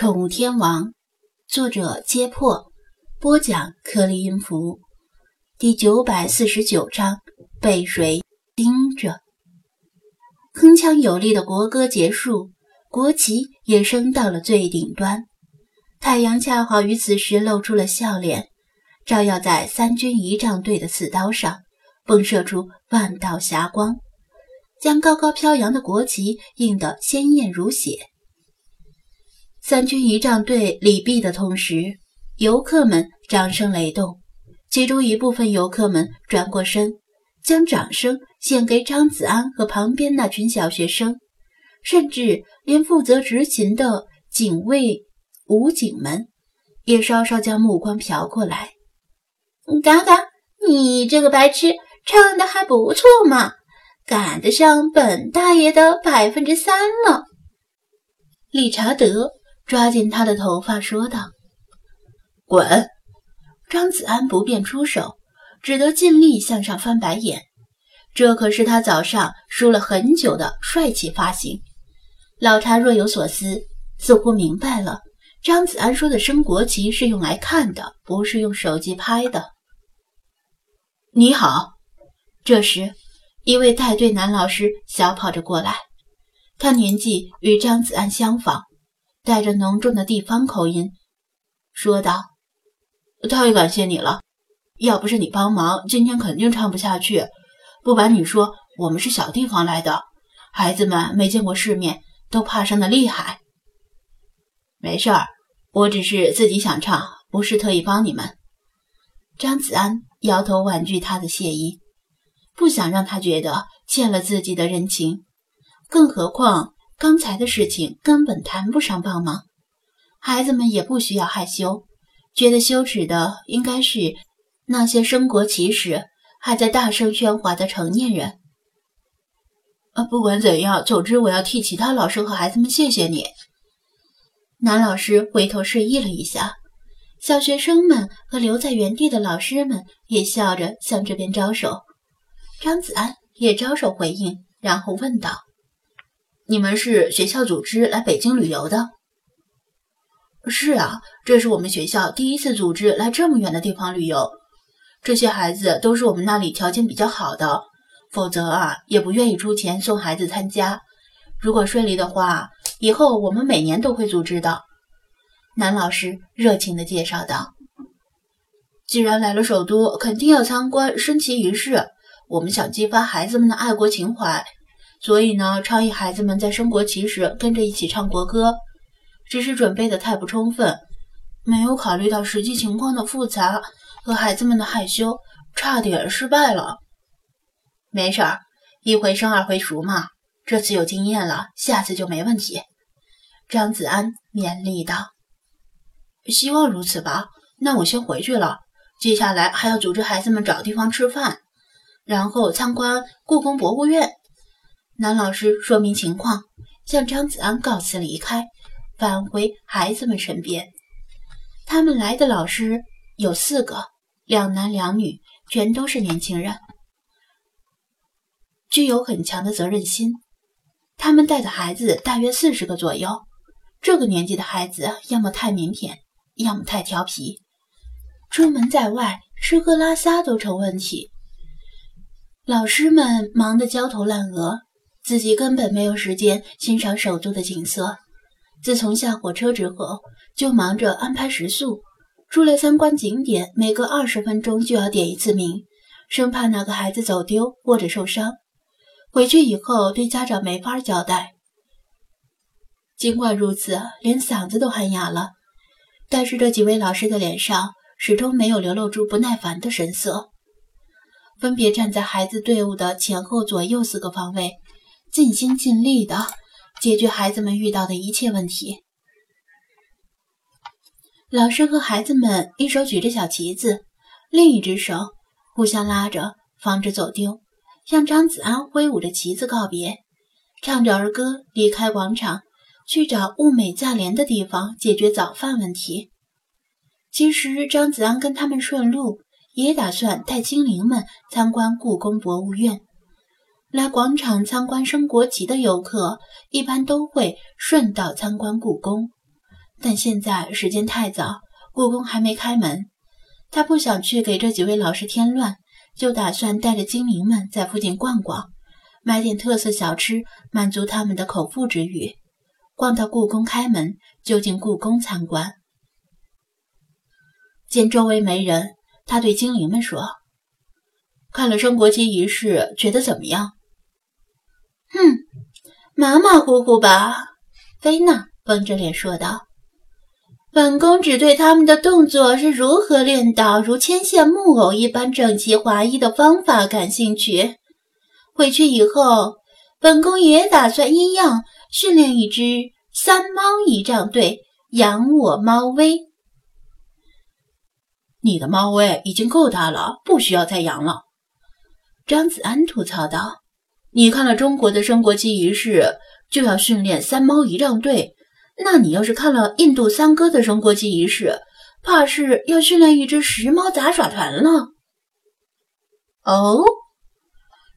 宠物天王，作者：揭破，播讲：颗粒音符，第九百四十九章：被谁盯着？铿锵有力的国歌结束，国旗也升到了最顶端，太阳恰好于此时露出了笑脸，照耀在三军仪仗队的刺刀上，迸射出万道霞光，将高高飘扬的国旗映得鲜艳如血。三军仪仗队礼毕的同时，游客们掌声雷动。其中一部分游客们转过身，将掌声献给张子安和旁边那群小学生，甚至连负责执勤的警卫武警们也稍稍将目光瞟过来。嘎嘎，你这个白痴唱的还不错嘛，赶得上本大爷的百分之三了。理查德。抓紧他的头发，说道：“滚！”张子安不便出手，只得尽力向上翻白眼。这可是他早上梳了很久的帅气发型。老查若有所思，似乎明白了张子安说的升国旗是用来看的，不是用手机拍的。你好，这时一位带队男老师小跑着过来，他年纪与张子安相仿。带着浓重的地方口音说道：“太感谢你了，要不是你帮忙，今天肯定唱不下去。不瞒你说，我们是小地方来的，孩子们没见过世面，都怕生的厉害。没事儿，我只是自己想唱，不是特意帮你们。”张子安摇头婉拒他的谢意，不想让他觉得欠了自己的人情，更何况。刚才的事情根本谈不上帮忙，孩子们也不需要害羞，觉得羞耻的应该是那些升国旗时还在大声喧哗的成年人。啊，不管怎样，总之我要替其他老师和孩子们谢谢你。男老师回头示意了一下，小学生们和留在原地的老师们也笑着向这边招手，张子安也招手回应，然后问道。你们是学校组织来北京旅游的？是啊，这是我们学校第一次组织来这么远的地方旅游。这些孩子都是我们那里条件比较好的，否则啊，也不愿意出钱送孩子参加。如果顺利的话，以后我们每年都会组织的。男老师热情地介绍道：“既然来了首都，肯定要参观升旗仪式。我们想激发孩子们的爱国情怀。”所以呢，倡议孩子们在升国旗时跟着一起唱国歌，只是准备的太不充分，没有考虑到实际情况的复杂和孩子们的害羞，差点失败了。没事儿，一回生二回熟嘛，这次有经验了，下次就没问题。张子安勉励道：“希望如此吧。那我先回去了，接下来还要组织孩子们找地方吃饭，然后参观故宫博物院。”男老师说明情况，向张子安告辞离开，返回孩子们身边。他们来的老师有四个，两男两女，全都是年轻人，具有很强的责任心。他们带的孩子大约四十个左右。这个年纪的孩子，要么太腼腆，要么太调皮，出门在外吃喝拉撒都成问题。老师们忙得焦头烂额。自己根本没有时间欣赏首都的景色。自从下火车之后，就忙着安排食宿。出来参观景点，每隔二十分钟就要点一次名，生怕哪个孩子走丢或者受伤。回去以后对家长没法交代。尽管如此，连嗓子都喊哑了，但是这几位老师的脸上始终没有流露出不耐烦的神色，分别站在孩子队伍的前后左右四个方位。尽心尽力的解决孩子们遇到的一切问题。老师和孩子们一手举着小旗子，另一只手互相拉着，防止走丢，向张子安挥舞着旗子告别，唱着儿歌离开广场，去找物美价廉的地方解决早饭问题。其实张子安跟他们顺路，也打算带精灵们参观故宫博物院。来广场参观升国旗的游客，一般都会顺道参观故宫。但现在时间太早，故宫还没开门，他不想去给这几位老师添乱，就打算带着精灵们在附近逛逛，买点特色小吃，满足他们的口腹之欲。逛到故宫开门，就进故宫参观。见周围没人，他对精灵们说：“看了升国旗仪式，觉得怎么样？”“，马马虎虎吧。”菲娜绷着脸说道。“本宫只对他们的动作是如何练到如牵线木偶一般整齐划一的方法感兴趣。回去以后，本宫也打算一样训练一支三猫仪仗队，扬我猫威。”你的猫威已经够大了，不需要再养了。”张子安吐槽道。“你看了中国的升国旗仪式，就要训练三猫仪仗队，那你要是看了印度三哥的升国旗仪式，怕是要训练一支十猫杂耍团了。”哦，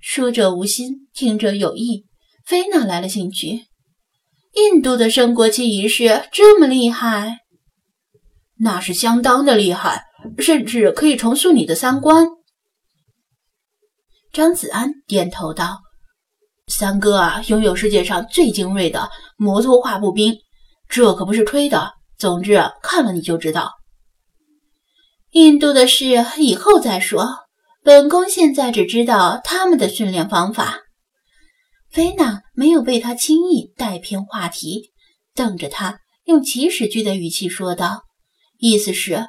说者无心，听者有意。菲娜来了兴趣。印度的升国旗仪式这么厉害？那是相当的厉害。甚至可以重塑你的三观。张子安点头道：“三哥啊，拥有世界上最精锐的摩托化步兵，这可不是吹的。总之，看了你就知道。印度的事以后再说，本宫现在只知道他们的训练方法。”菲娜没有被他轻易带偏话题，瞪着他，用祈使句的语气说道：“意思是。”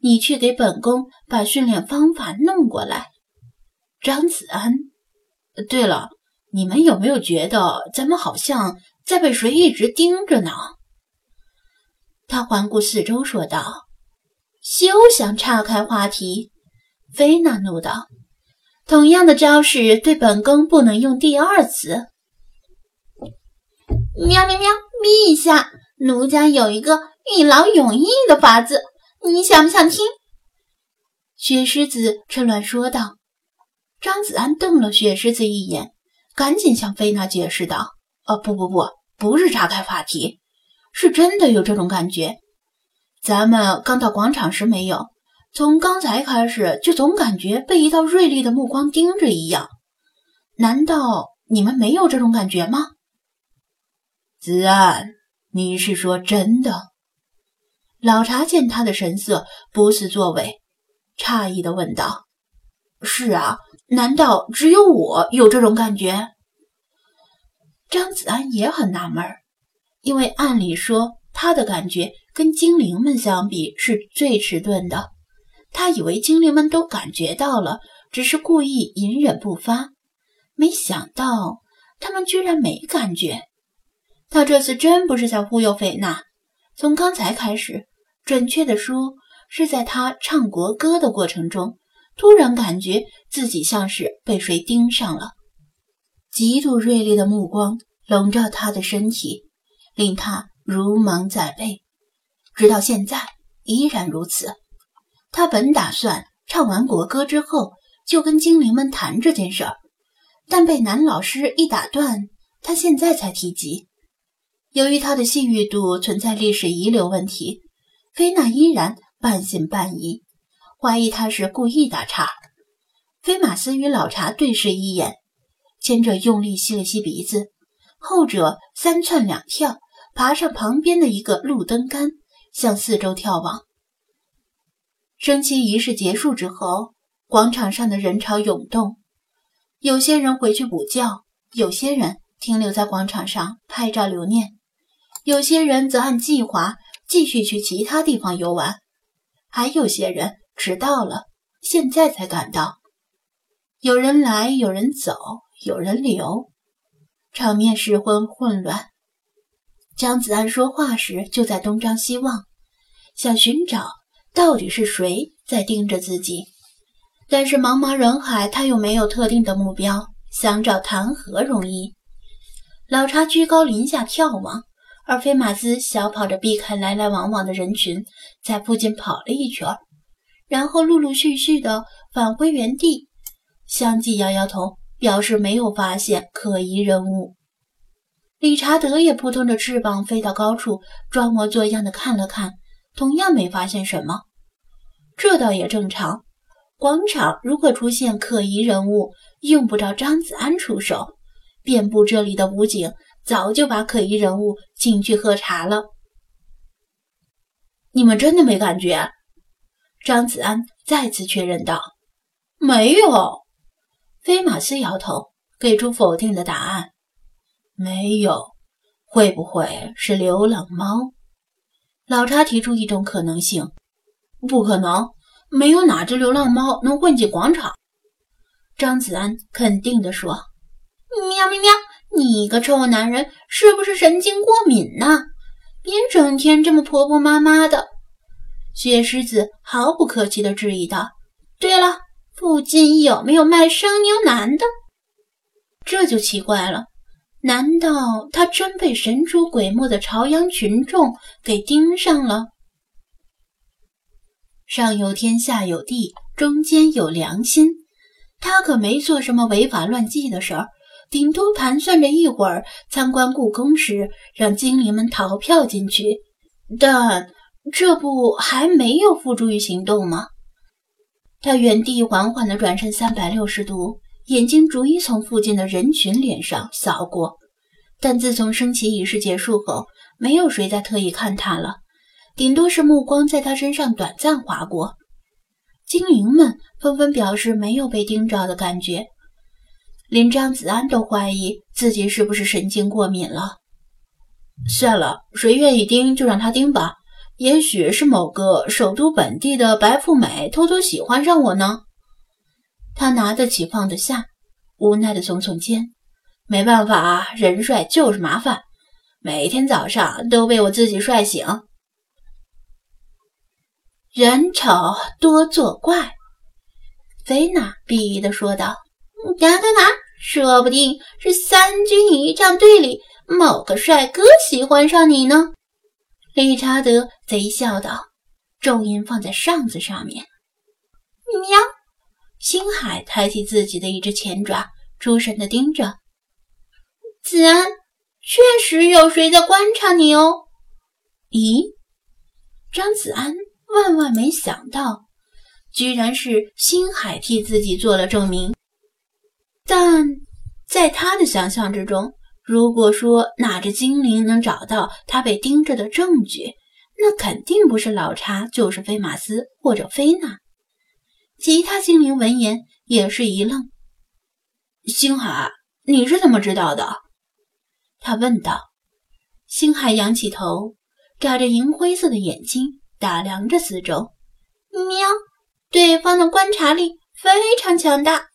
你去给本宫把训练方法弄过来，张子安。对了，你们有没有觉得咱们好像在被谁一直盯着呢？他环顾四周说道。休想岔开话题！菲娜怒道。同样的招式对本宫不能用第二次。喵喵喵！陛下，奴家有一个一劳永逸的法子。你想不想听？雪狮子趁乱说道。张子安瞪了雪狮子一眼，赶紧向菲娜解释道：“哦，不不不，不是岔开话题，是真的有这种感觉。咱们刚到广场时没有，从刚才开始就总感觉被一道锐利的目光盯着一样。难道你们没有这种感觉吗？”子安，你是说真的？老茶见他的神色不似作伪，诧异的问道：“是啊，难道只有我有这种感觉？”张子安也很纳闷，因为按理说他的感觉跟精灵们相比是最迟钝的，他以为精灵们都感觉到了，只是故意隐忍不发，没想到他们居然没感觉。他这次真不是在忽悠菲娜，从刚才开始。准确的说，是在他唱国歌的过程中，突然感觉自己像是被谁盯上了，极度锐利的目光笼罩他的身体，令他如芒在背，直到现在依然如此。他本打算唱完国歌之后就跟精灵们谈这件事儿，但被男老师一打断，他现在才提及，由于他的信誉度存在历史遗留问题。菲娜依然半信半疑，怀疑他是故意打岔。菲马斯与老茶对视一眼，前者用力吸了吸鼻子，后者三窜两跳，爬上旁边的一个路灯杆，向四周眺望。升旗仪式结束之后，广场上的人潮涌动，有些人回去补觉，有些人停留在广场上拍照留念，有些人则按计划。继续去其他地方游玩，还有些人迟到了，现在才赶到。有人来，有人走，有人留，场面十分混乱。张子安说话时就在东张西望，想寻找到底是谁在盯着自己。但是茫茫人海，他又没有特定的目标，想找谈何容易？老茶居高临下眺望。而菲马斯小跑着避开来来往往的人群，在附近跑了一圈，然后陆陆续续的返回原地，相继摇摇头，表示没有发现可疑人物。理查德也扑腾着翅膀飞到高处，装模作样的看了看，同样没发现什么。这倒也正常。广场如果出现可疑人物，用不着张子安出手，遍布这里的武警早就把可疑人物请去喝茶了。你们真的没感觉？张子安再次确认道：“没有。”菲马斯摇头，给出否定的答案：“没有。会不会是流浪猫？”老查提出一种可能性：“不可能，没有哪只流浪猫能混进广场。”张子安肯定地说：“喵喵喵！你个臭男人，是不是神经过敏呢？”别整天这么婆婆妈妈的，雪狮子毫不客气地质疑道：“对了，附近有没有卖生牛腩的？”这就奇怪了，难道他真被神出鬼没的朝阳群众给盯上了？上有天，下有地，中间有良心，他可没做什么违法乱纪的事儿。顶多盘算着一会儿参观故宫时，让精灵们逃票进去，但这不还没有付诸于行动吗？他原地缓缓地转身三百六十度，眼睛逐一从附近的人群脸上扫过。但自从升旗仪式结束后，没有谁再特意看他了，顶多是目光在他身上短暂划过。精灵们纷纷表示没有被盯着的感觉。连张子安都怀疑自己是不是神经过敏了。算了，谁愿意盯就让他盯吧。也许是某个首都本地的白富美偷偷喜欢上我呢。他拿得起放得下，无奈的耸耸肩。没办法，人帅就是麻烦，每天早上都被我自己帅醒。人丑多作怪，菲娜鄙夷的说道：“哪哪哪！”说不定是三军仪仗队里某个帅哥喜欢上你呢。”理查德贼笑道，重音放在上字上面。喵！星海抬起自己的一只前爪，出神的盯着子安。确实有谁在观察你哦。咦？张子安万万没想到，居然是星海替自己做了证明。但在他的想象之中，如果说哪只精灵能找到他被盯着的证据，那肯定不是老查，就是菲马斯或者菲娜。其他精灵闻言也是一愣：“星海，你是怎么知道的？”他问道。星海仰起头，眨着银灰色的眼睛，打量着四周。喵，对方的观察力非常强大。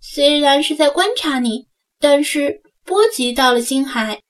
虽然是在观察你，但是波及到了星海。